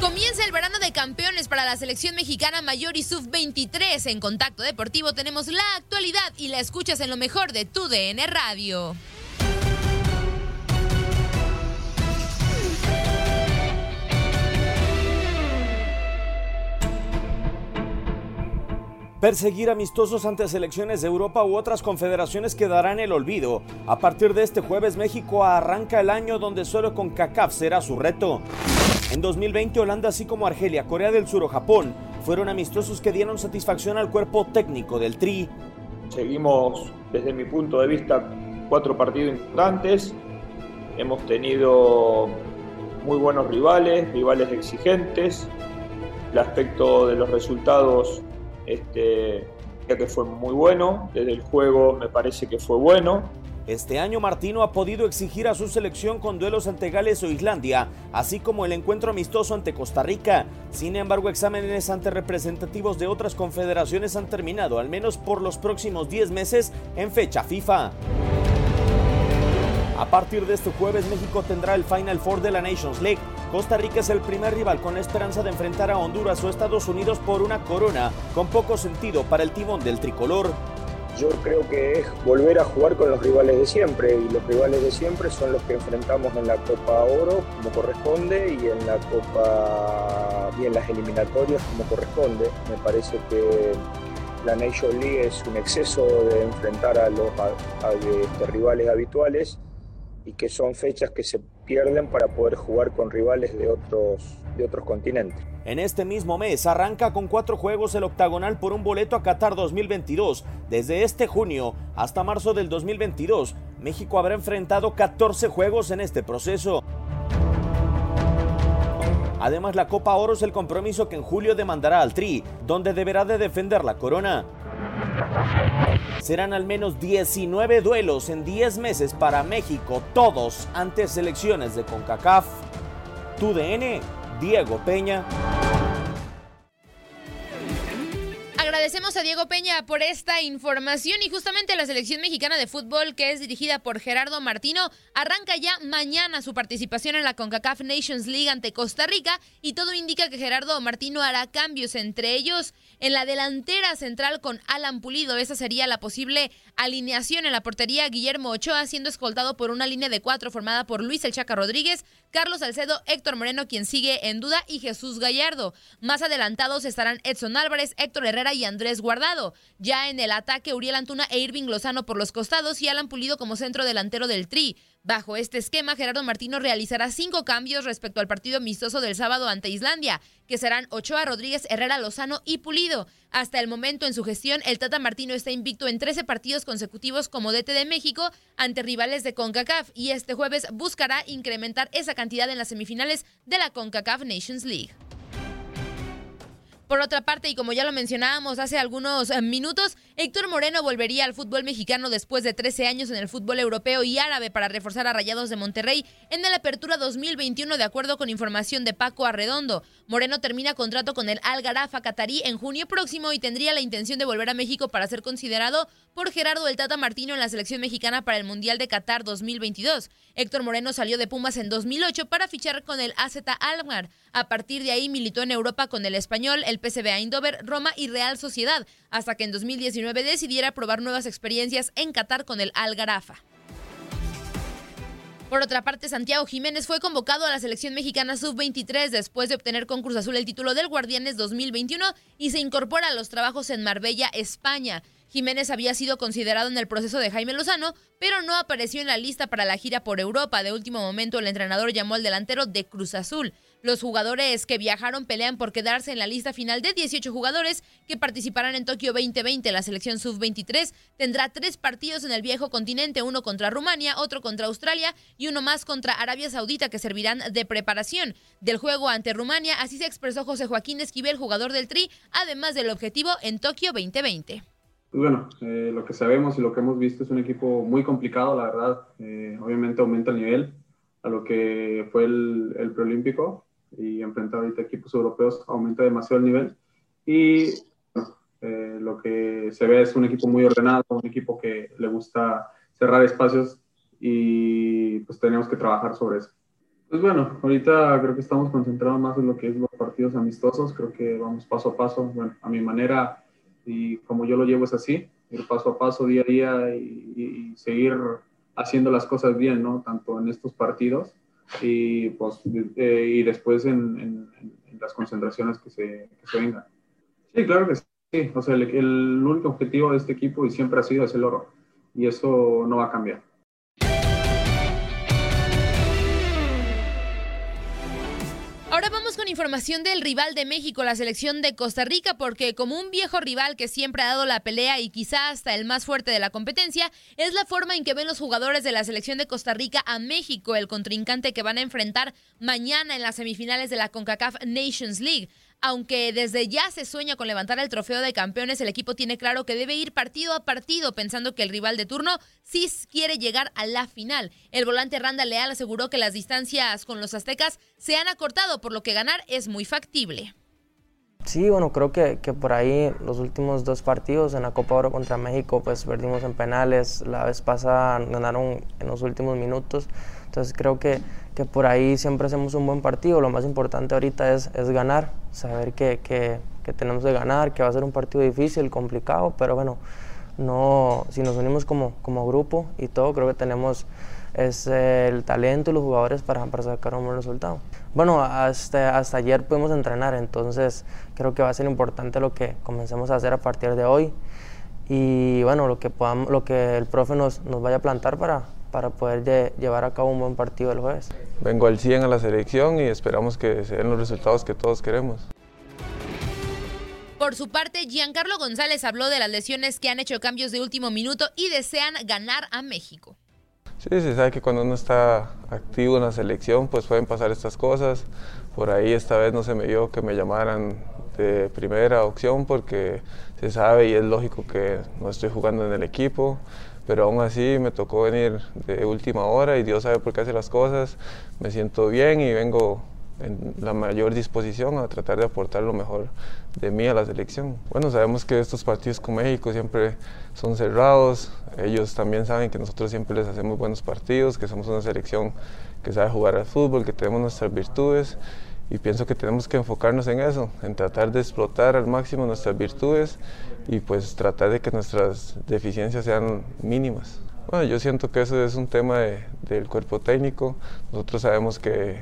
Comienza el verano de campeones para la selección mexicana mayor y sub-23. En Contacto Deportivo tenemos la actualidad y la escuchas en lo mejor de tu DN Radio. Perseguir amistosos ante selecciones de Europa u otras confederaciones quedará en el olvido. A partir de este jueves, México arranca el año donde solo con CACAF será su reto. En 2020, Holanda, así como Argelia, Corea del Sur o Japón, fueron amistosos que dieron satisfacción al cuerpo técnico del Tri. Seguimos, desde mi punto de vista, cuatro partidos importantes. Hemos tenido muy buenos rivales, rivales exigentes. El aspecto de los resultados este, que fue muy bueno. Desde el juego me parece que fue bueno. Este año Martino ha podido exigir a su selección con duelos ante Gales o Islandia, así como el encuentro amistoso ante Costa Rica. Sin embargo, exámenes ante representativos de otras confederaciones han terminado, al menos por los próximos 10 meses, en fecha FIFA. Partir de este jueves, México tendrá el Final Four de la Nations League. Costa Rica es el primer rival con la esperanza de enfrentar a Honduras o Estados Unidos por una corona, con poco sentido para el timón del tricolor. Yo creo que es volver a jugar con los rivales de siempre y los rivales de siempre son los que enfrentamos en la Copa Oro como corresponde y en la Copa y en las eliminatorias como corresponde. Me parece que la Nation League es un exceso de enfrentar a los este, rivales habituales y que son fechas que se pierden para poder jugar con rivales de otros, de otros continentes. En este mismo mes arranca con cuatro juegos el octagonal por un boleto a Qatar 2022. Desde este junio hasta marzo del 2022, México habrá enfrentado 14 juegos en este proceso. Además, la Copa Oro es el compromiso que en julio demandará al Tri, donde deberá de defender la corona. Serán al menos 19 duelos en 10 meses para México, todos ante selecciones de CONCACAF. Tu DN, Diego Peña. A Diego Peña por esta información y justamente la selección mexicana de fútbol que es dirigida por Gerardo Martino arranca ya mañana su participación en la CONCACAF Nations League ante Costa Rica y todo indica que Gerardo Martino hará cambios entre ellos en la delantera central con Alan Pulido. Esa sería la posible alineación en la portería Guillermo Ochoa siendo escoltado por una línea de cuatro formada por Luis El Chaca Rodríguez, Carlos Salcedo, Héctor Moreno, quien sigue en duda, y Jesús Gallardo. Más adelantados estarán Edson Álvarez, Héctor Herrera y Andrés Guardado. Ya en el ataque, Uriel Antuna e Irving Lozano por los costados y Alan Pulido como centro delantero del Tri. Bajo este esquema, Gerardo Martino realizará cinco cambios respecto al partido amistoso del sábado ante Islandia, que serán Ochoa, Rodríguez, Herrera, Lozano y Pulido. Hasta el momento en su gestión, el Tata Martino está invicto en 13 partidos consecutivos como DT de México ante rivales de CONCACAF y este jueves buscará incrementar esa cantidad en las semifinales de la CONCACAF Nations League. Por otra parte, y como ya lo mencionábamos hace algunos eh, minutos, Héctor Moreno volvería al fútbol mexicano después de 13 años en el fútbol europeo y árabe para reforzar a Rayados de Monterrey en la Apertura 2021, de acuerdo con información de Paco Arredondo. Moreno termina contrato con el Al Garafa en junio próximo y tendría la intención de volver a México para ser considerado por Gerardo el Tata Martino en la selección mexicana para el Mundial de Qatar 2022. Héctor Moreno salió de Pumas en 2008 para fichar con el AZ Almar. A partir de ahí militó en Europa con el Español, el PSV Eindhoven, Roma y Real Sociedad, hasta que en 2019 decidiera probar nuevas experiencias en Qatar con el Al Garafa. Por otra parte, Santiago Jiménez fue convocado a la selección mexicana sub-23 después de obtener con Cruz Azul el título del Guardianes 2021 y se incorpora a los trabajos en Marbella, España. Jiménez había sido considerado en el proceso de Jaime Lozano, pero no apareció en la lista para la gira por Europa. De último momento, el entrenador llamó al delantero de Cruz Azul. Los jugadores que viajaron pelean por quedarse en la lista final de 18 jugadores que participarán en Tokio 2020. La selección sub-23 tendrá tres partidos en el viejo continente, uno contra Rumania, otro contra Australia y uno más contra Arabia Saudita que servirán de preparación del juego ante Rumania. Así se expresó José Joaquín Esquivel, jugador del Tri, además del objetivo en Tokio 2020. Pues bueno, eh, lo que sabemos y lo que hemos visto es un equipo muy complicado, la verdad. Eh, obviamente aumenta el nivel a lo que fue el, preolímpico y enfrentar ahorita equipos europeos aumenta demasiado el nivel. Y eh, lo que se ve es un equipo muy ordenado, un equipo que le gusta cerrar espacios y pues tenemos que trabajar sobre eso. Pues bueno, ahorita creo que estamos concentrados más en lo que es los partidos amistosos, creo que vamos paso a paso, bueno, a mi manera y como yo lo llevo es así, ir paso a paso, día a día y, seguir haciendo las cosas bien, ¿no? Tanto en estos partidos y, pues, eh, y después en, las concentraciones que se, que vengan. Sí, claro que sí. O sea, el, el único objetivo de este equipo y siempre ha sido es el oro y eso no va a cambiar. Información del rival de México, la selección de Costa Rica, porque como un viejo rival que siempre ha dado la pelea y quizá hasta el más fuerte de la competencia, es la forma en que ven los jugadores de la selección de Costa Rica a México, el contrincante que van a enfrentar mañana en las semifinales de la CONCACAF Nations League. Aunque desde ya se sueña con levantar el trofeo de campeones, el equipo tiene claro que debe ir partido a partido, pensando que el rival de turno sí quiere llegar a la final. El volante Randa Leal aseguró que las distancias con los aztecas se han acortado, por lo que ganar es muy factible. Sí, bueno, creo que, que, por ahí los últimos dos partidos en la Copa Oro contra México, pues perdimos en penales, la vez pasada ganaron en los últimos minutos, entonces creo que, que por ahí siempre hacemos un buen partido, lo más importante ahorita es, es ganar, saber que, que, que, tenemos que ganar, que va a ser un partido difícil, complicado, pero bueno, no, si nos unimos como, como grupo y todo, creo que tenemos es el talento y los jugadores para, para sacar un buen resultado. Bueno, hasta, hasta ayer pudimos entrenar, entonces creo que va a ser importante lo que comencemos a hacer a partir de hoy y bueno, lo que, podamos, lo que el profe nos, nos vaya a plantar para, para poder llevar a cabo un buen partido el jueves. Vengo al 100 a la selección y esperamos que se den los resultados que todos queremos. Por su parte, Giancarlo González habló de las lesiones que han hecho cambios de último minuto y desean ganar a México. Sí, se sabe que cuando uno está activo en la selección, pues pueden pasar estas cosas. Por ahí esta vez no se me dio que me llamaran de primera opción porque se sabe y es lógico que no estoy jugando en el equipo, pero aún así me tocó venir de última hora y Dios sabe por qué hace las cosas. Me siento bien y vengo en la mayor disposición a tratar de aportar lo mejor de mí a la selección. Bueno, sabemos que estos partidos con México siempre son cerrados, ellos también saben que nosotros siempre les hacemos buenos partidos, que somos una selección que sabe jugar al fútbol, que tenemos nuestras virtudes y pienso que tenemos que enfocarnos en eso, en tratar de explotar al máximo nuestras virtudes y pues tratar de que nuestras deficiencias sean mínimas. Bueno, yo siento que eso es un tema del cuerpo técnico. Nosotros sabemos que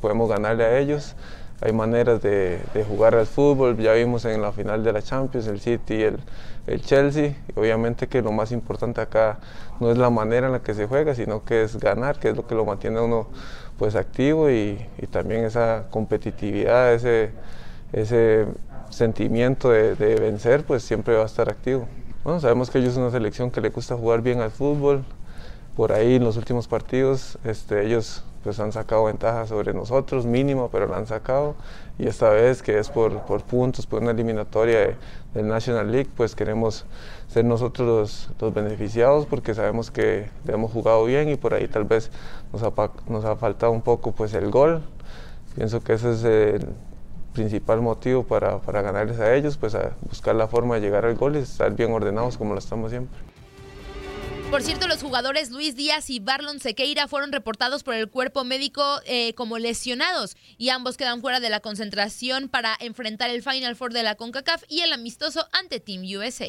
podemos ganarle a ellos. Hay maneras de, jugar al fútbol. Ya vimos en la final de la Champions el City y el, el Chelsea. obviamente que lo más importante acá no es la manera en la que se juega, sino que es ganar, que es lo que lo mantiene uno pues activo y, y también esa competitividad, ese, ese sentimiento de, vencer, pues siempre va a estar activo. Bueno, sabemos que ellos son una selección que le gusta jugar bien al fútbol. Por ahí en los últimos partidos este, ellos pues han sacado ventaja sobre nosotros, mínimo, pero la han sacado. Y esta vez que es por, por puntos, por una eliminatoria del National League, pues queremos ser nosotros los, los, beneficiados porque sabemos que hemos jugado bien y por ahí tal vez nos ha, nos ha faltado un poco pues el gol. Pienso que ese es el, principal motivo para, para ganarles a ellos, pues a buscar la forma de llegar al gol y estar bien ordenados como lo estamos siempre. Por cierto, los jugadores Luis Díaz y Barlon Sequeira fueron reportados por el cuerpo médico eh, como lesionados y ambos quedan fuera de la concentración para enfrentar el Final Four de la CONCACAF y el amistoso ante Team USA.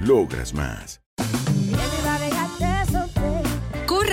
logras más.